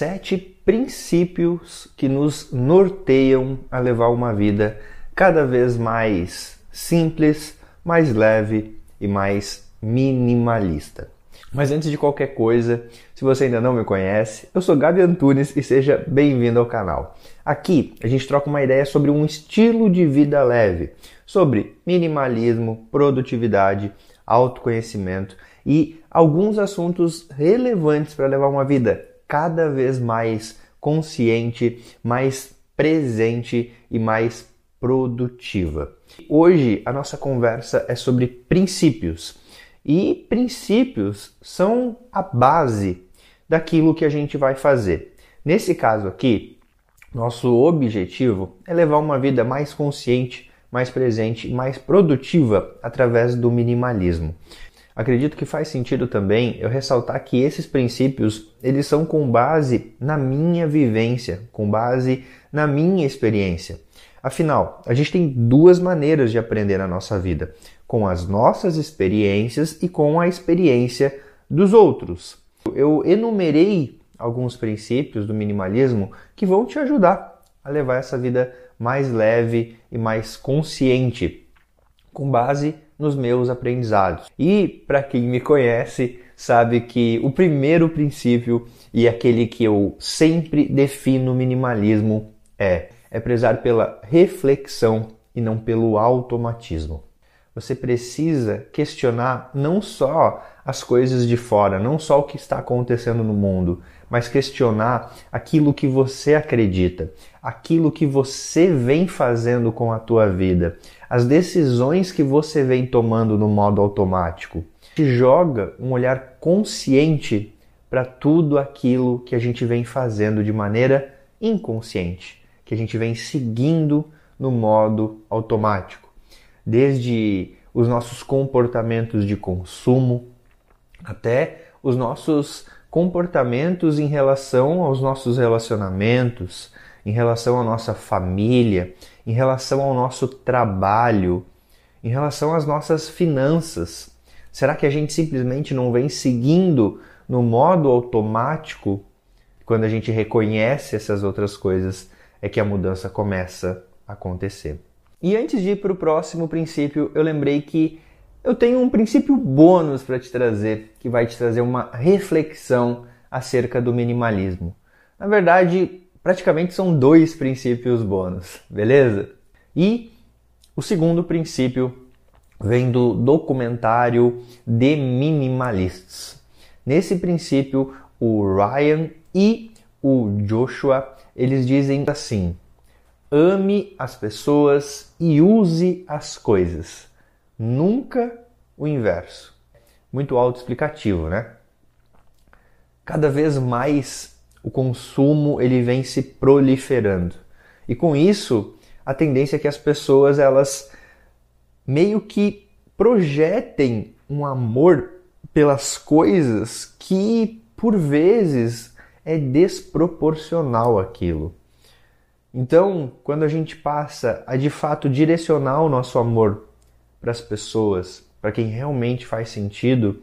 Sete princípios que nos norteiam a levar uma vida cada vez mais simples, mais leve e mais minimalista. Mas antes de qualquer coisa, se você ainda não me conhece, eu sou Gabi Antunes e seja bem-vindo ao canal. Aqui a gente troca uma ideia sobre um estilo de vida leve, sobre minimalismo, produtividade, autoconhecimento e alguns assuntos relevantes para levar uma vida cada vez mais consciente, mais presente e mais produtiva. Hoje a nossa conversa é sobre princípios e princípios são a base daquilo que a gente vai fazer. Nesse caso aqui, nosso objetivo é levar uma vida mais consciente, mais presente, mais produtiva através do minimalismo. Acredito que faz sentido também eu ressaltar que esses princípios, eles são com base na minha vivência, com base na minha experiência. Afinal, a gente tem duas maneiras de aprender na nossa vida: com as nossas experiências e com a experiência dos outros. Eu enumerei alguns princípios do minimalismo que vão te ajudar a levar essa vida mais leve e mais consciente, com base nos meus aprendizados. E para quem me conhece, sabe que o primeiro princípio e aquele que eu sempre defino minimalismo é é prezar pela reflexão e não pelo automatismo. Você precisa questionar não só as coisas de fora, não só o que está acontecendo no mundo, mas questionar aquilo que você acredita, aquilo que você vem fazendo com a tua vida, as decisões que você vem tomando no modo automático. Te joga um olhar consciente para tudo aquilo que a gente vem fazendo de maneira inconsciente, que a gente vem seguindo no modo automático desde os nossos comportamentos de consumo até os nossos comportamentos em relação aos nossos relacionamentos, em relação à nossa família, em relação ao nosso trabalho, em relação às nossas finanças. Será que a gente simplesmente não vem seguindo no modo automático? Quando a gente reconhece essas outras coisas, é que a mudança começa a acontecer. E antes de ir para o próximo princípio, eu lembrei que eu tenho um princípio bônus para te trazer, que vai te trazer uma reflexão acerca do minimalismo. Na verdade, praticamente são dois princípios bônus, beleza? E o segundo princípio vem do documentário The Minimalists. Nesse princípio, o Ryan e o Joshua, eles dizem assim: ame as pessoas e use as coisas. Nunca o inverso. Muito autoexplicativo, né? Cada vez mais o consumo ele vem se proliferando. E com isso, a tendência é que as pessoas elas meio que projetem um amor pelas coisas que por vezes é desproporcional aquilo. Então, quando a gente passa a de fato direcionar o nosso amor para as pessoas, para quem realmente faz sentido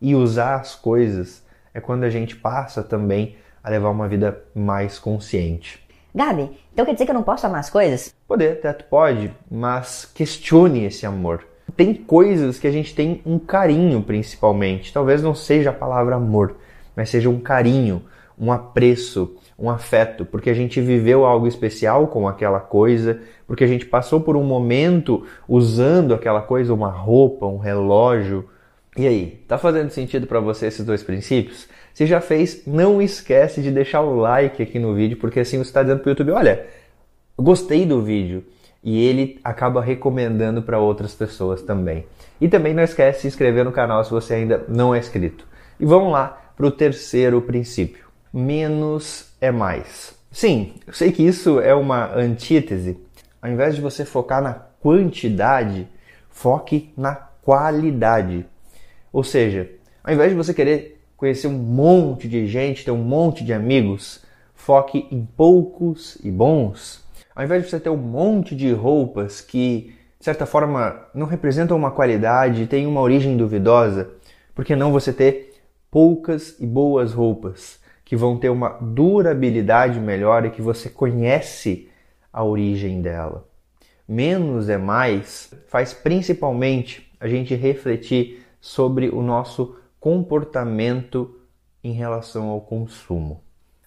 e usar as coisas, é quando a gente passa também a levar uma vida mais consciente. Gabi, então quer dizer que eu não posso amar as coisas? Poder, até tu pode, mas questione esse amor. Tem coisas que a gente tem um carinho, principalmente. Talvez não seja a palavra amor, mas seja um carinho, um apreço, um afeto, porque a gente viveu algo especial com aquela coisa, porque a gente passou por um momento usando aquela coisa, uma roupa, um relógio. E aí, tá fazendo sentido para você esses dois princípios? Se já fez, não esquece de deixar o like aqui no vídeo, porque assim você está dizendo para o YouTube, olha, gostei do vídeo e ele acaba recomendando para outras pessoas também. E também não esquece de se inscrever no canal se você ainda não é inscrito. E vamos lá para o terceiro princípio: menos é mais. Sim, eu sei que isso é uma antítese. Ao invés de você focar na quantidade, foque na qualidade. Ou seja, ao invés de você querer conhecer um monte de gente, ter um monte de amigos, foque em poucos e bons. Ao invés de você ter um monte de roupas que, de certa forma, não representam uma qualidade, têm uma origem duvidosa, por que não você ter poucas e boas roupas que vão ter uma durabilidade melhor e que você conhece a origem dela? Menos é mais faz principalmente a gente refletir sobre o nosso comportamento em relação ao consumo.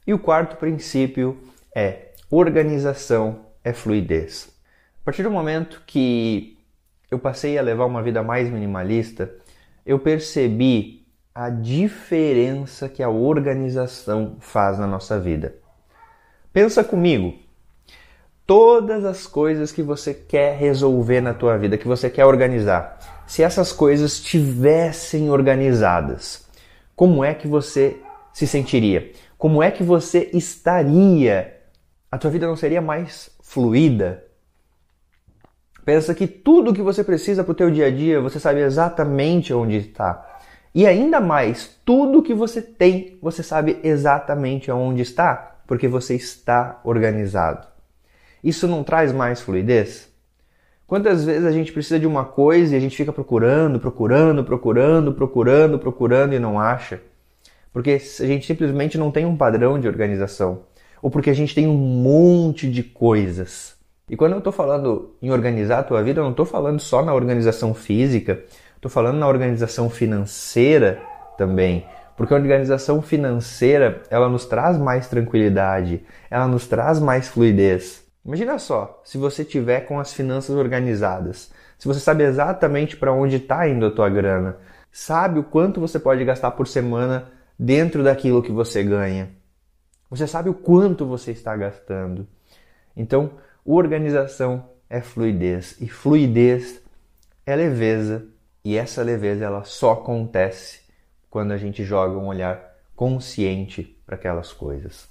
E o quarto princípio é organização é fluidez. A partir do momento que eu passei a levar uma vida mais minimalista, eu percebi a diferença que a organização faz na nossa vida. Pensa comigo, todas as coisas que você quer resolver na tua vida, que você quer organizar, se essas coisas tivessem organizadas, como é que você se sentiria? Como é que você estaria? A tua vida não seria mais fluida? Pensa que tudo que você precisa para o teu dia a dia, você sabe exatamente onde está. E ainda mais, tudo que você tem, você sabe exatamente onde está, porque você está organizado. Isso não traz mais fluidez? Quantas vezes a gente precisa de uma coisa e a gente fica procurando, procurando, procurando, procurando, procurando e não acha? Porque a gente simplesmente não tem um padrão de organização. Ou porque a gente tem um monte de coisas. E quando eu estou falando em organizar a tua vida, eu não estou falando só na organização física, estou falando na organização financeira também. Porque a organização financeira, ela nos traz mais tranquilidade, ela nos traz mais fluidez. Imagina só, se você tiver com as finanças organizadas, se você sabe exatamente para onde está indo a tua grana, sabe o quanto você pode gastar por semana dentro daquilo que você ganha. Você sabe o quanto você está gastando. Então, organização é fluidez e fluidez é leveza e essa leveza ela só acontece quando a gente joga um olhar consciente para aquelas coisas.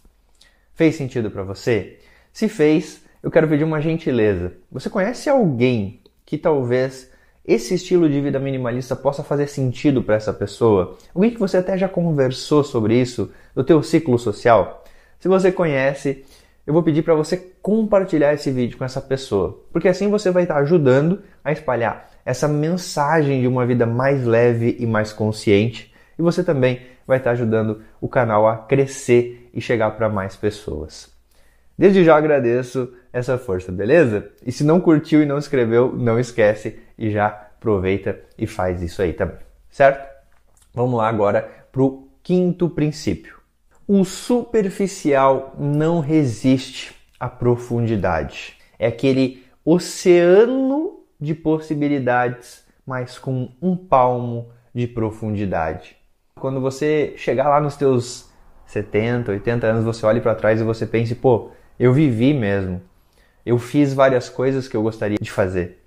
Fez sentido para você? Se fez, eu quero pedir uma gentileza. Você conhece alguém que talvez esse estilo de vida minimalista possa fazer sentido para essa pessoa? Alguém que você até já conversou sobre isso no teu ciclo social? Se você conhece, eu vou pedir para você compartilhar esse vídeo com essa pessoa, porque assim você vai estar ajudando a espalhar essa mensagem de uma vida mais leve e mais consciente, e você também vai estar ajudando o canal a crescer e chegar para mais pessoas. Desde já agradeço essa força, beleza? E se não curtiu e não escreveu, não esquece e já aproveita e faz isso aí também, certo? Vamos lá agora para o quinto princípio. O superficial não resiste à profundidade. É aquele oceano de possibilidades, mas com um palmo de profundidade. Quando você chegar lá nos teus 70, 80 anos, você olhe para trás e você pense, pô, eu vivi mesmo. Eu fiz várias coisas que eu gostaria de fazer.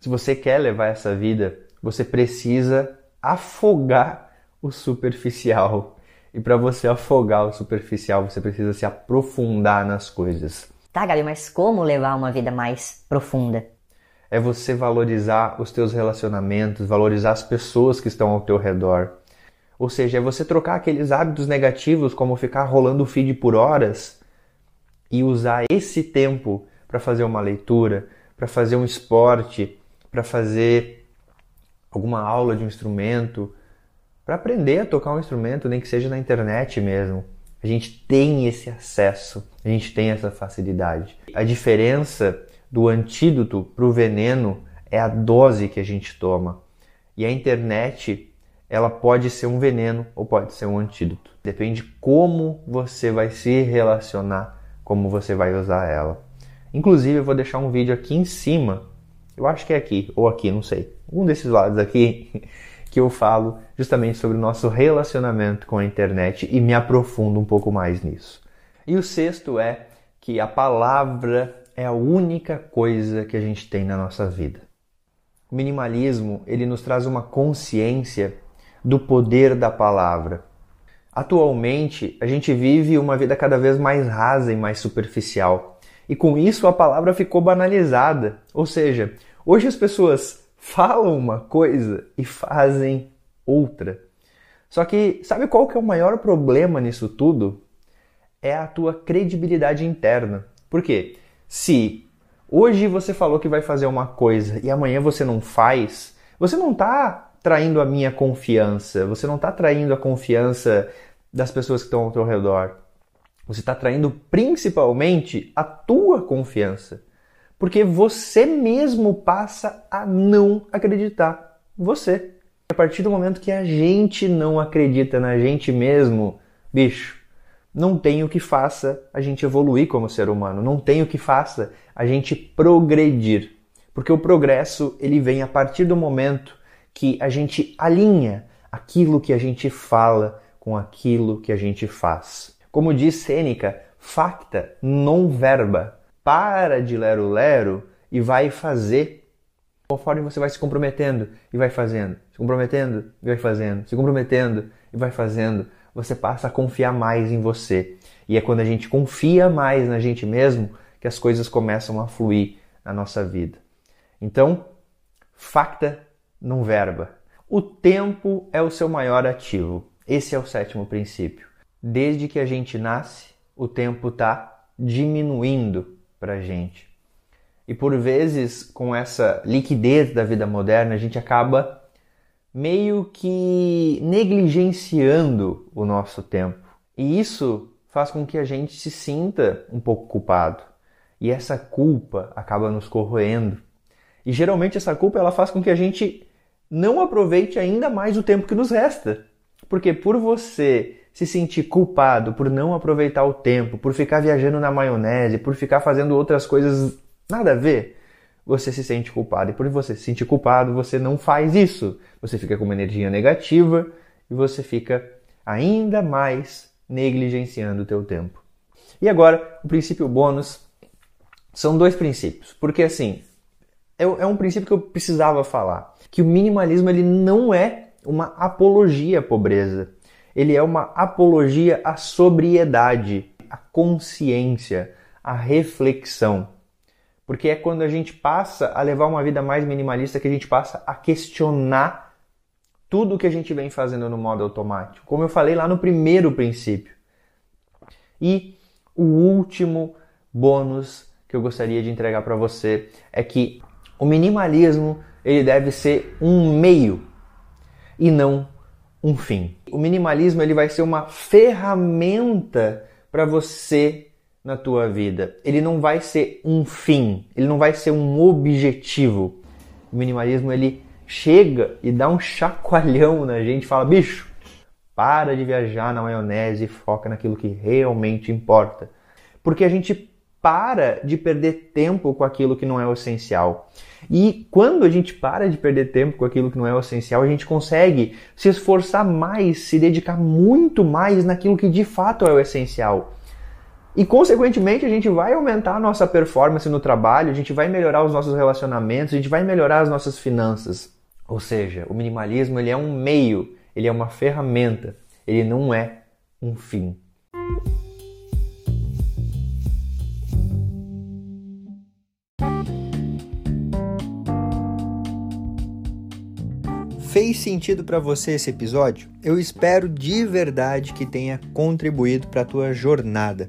Se você quer levar essa vida, você precisa afogar o superficial. E para você afogar o superficial, você precisa se aprofundar nas coisas. Tá, Gabi, mas como levar uma vida mais profunda? É você valorizar os teus relacionamentos, valorizar as pessoas que estão ao teu redor. Ou seja, é você trocar aqueles hábitos negativos, como ficar rolando o feed por horas, e usar esse tempo para fazer uma leitura, para fazer um esporte, para fazer alguma aula de um instrumento, para aprender a tocar um instrumento, nem que seja na internet mesmo. A gente tem esse acesso, a gente tem essa facilidade. A diferença do antídoto para o veneno é a dose que a gente toma. E a internet, ela pode ser um veneno ou pode ser um antídoto. Depende como você vai se relacionar como você vai usar ela. Inclusive, eu vou deixar um vídeo aqui em cima, eu acho que é aqui, ou aqui, não sei, um desses lados aqui, que eu falo justamente sobre o nosso relacionamento com a internet e me aprofundo um pouco mais nisso. E o sexto é que a palavra é a única coisa que a gente tem na nossa vida. O minimalismo, ele nos traz uma consciência do poder da palavra. Atualmente, a gente vive uma vida cada vez mais rasa e mais superficial. E com isso a palavra ficou banalizada. Ou seja, hoje as pessoas falam uma coisa e fazem outra. Só que sabe qual que é o maior problema nisso tudo? É a tua credibilidade interna. Por quê? Se hoje você falou que vai fazer uma coisa e amanhã você não faz, você não está traindo a minha confiança, você não está traindo a confiança das pessoas que estão ao teu redor. Você está traindo principalmente a tua confiança. Porque você mesmo passa a não acreditar você. A partir do momento que a gente não acredita na gente mesmo, bicho, não tem o que faça a gente evoluir como ser humano, não tem o que faça a gente progredir. Porque o progresso, ele vem a partir do momento que a gente alinha aquilo que a gente fala com aquilo que a gente faz. Como diz Sêneca, facta non verba. Para de lero-lero e vai fazer conforme você vai se comprometendo e vai fazendo, se comprometendo e vai fazendo, se comprometendo e vai fazendo, você passa a confiar mais em você. E é quando a gente confia mais na gente mesmo que as coisas começam a fluir na nossa vida. Então, facta non verba. O tempo é o seu maior ativo. Esse é o sétimo princípio. Desde que a gente nasce, o tempo está diminuindo para a gente. E por vezes, com essa liquidez da vida moderna, a gente acaba meio que negligenciando o nosso tempo. E isso faz com que a gente se sinta um pouco culpado. E essa culpa acaba nos corroendo. E geralmente essa culpa ela faz com que a gente não aproveite ainda mais o tempo que nos resta. Porque por você se sentir culpado por não aproveitar o tempo, por ficar viajando na maionese, por ficar fazendo outras coisas nada a ver, você se sente culpado. E por você se sentir culpado, você não faz isso. Você fica com uma energia negativa e você fica ainda mais negligenciando o teu tempo. E agora, o princípio bônus são dois princípios. Porque assim, é, é um princípio que eu precisava falar. Que o minimalismo ele não é uma apologia à pobreza. Ele é uma apologia à sobriedade, à consciência, à reflexão. Porque é quando a gente passa a levar uma vida mais minimalista que a gente passa a questionar tudo que a gente vem fazendo no modo automático. Como eu falei lá no primeiro princípio. E o último bônus que eu gostaria de entregar para você é que o minimalismo ele deve ser um meio e não um fim. O minimalismo ele vai ser uma ferramenta para você na tua vida. Ele não vai ser um fim, ele não vai ser um objetivo. O minimalismo ele chega e dá um chacoalhão na gente, fala: "Bicho, para de viajar na maionese e foca naquilo que realmente importa". Porque a gente para de perder tempo com aquilo que não é o essencial. E quando a gente para de perder tempo com aquilo que não é o essencial, a gente consegue se esforçar mais, se dedicar muito mais naquilo que de fato é o essencial. E consequentemente a gente vai aumentar a nossa performance no trabalho, a gente vai melhorar os nossos relacionamentos, a gente vai melhorar as nossas finanças. Ou seja, o minimalismo ele é um meio, ele é uma ferramenta, ele não é um fim. Fez sentido para você esse episódio? Eu espero de verdade que tenha contribuído para a tua jornada.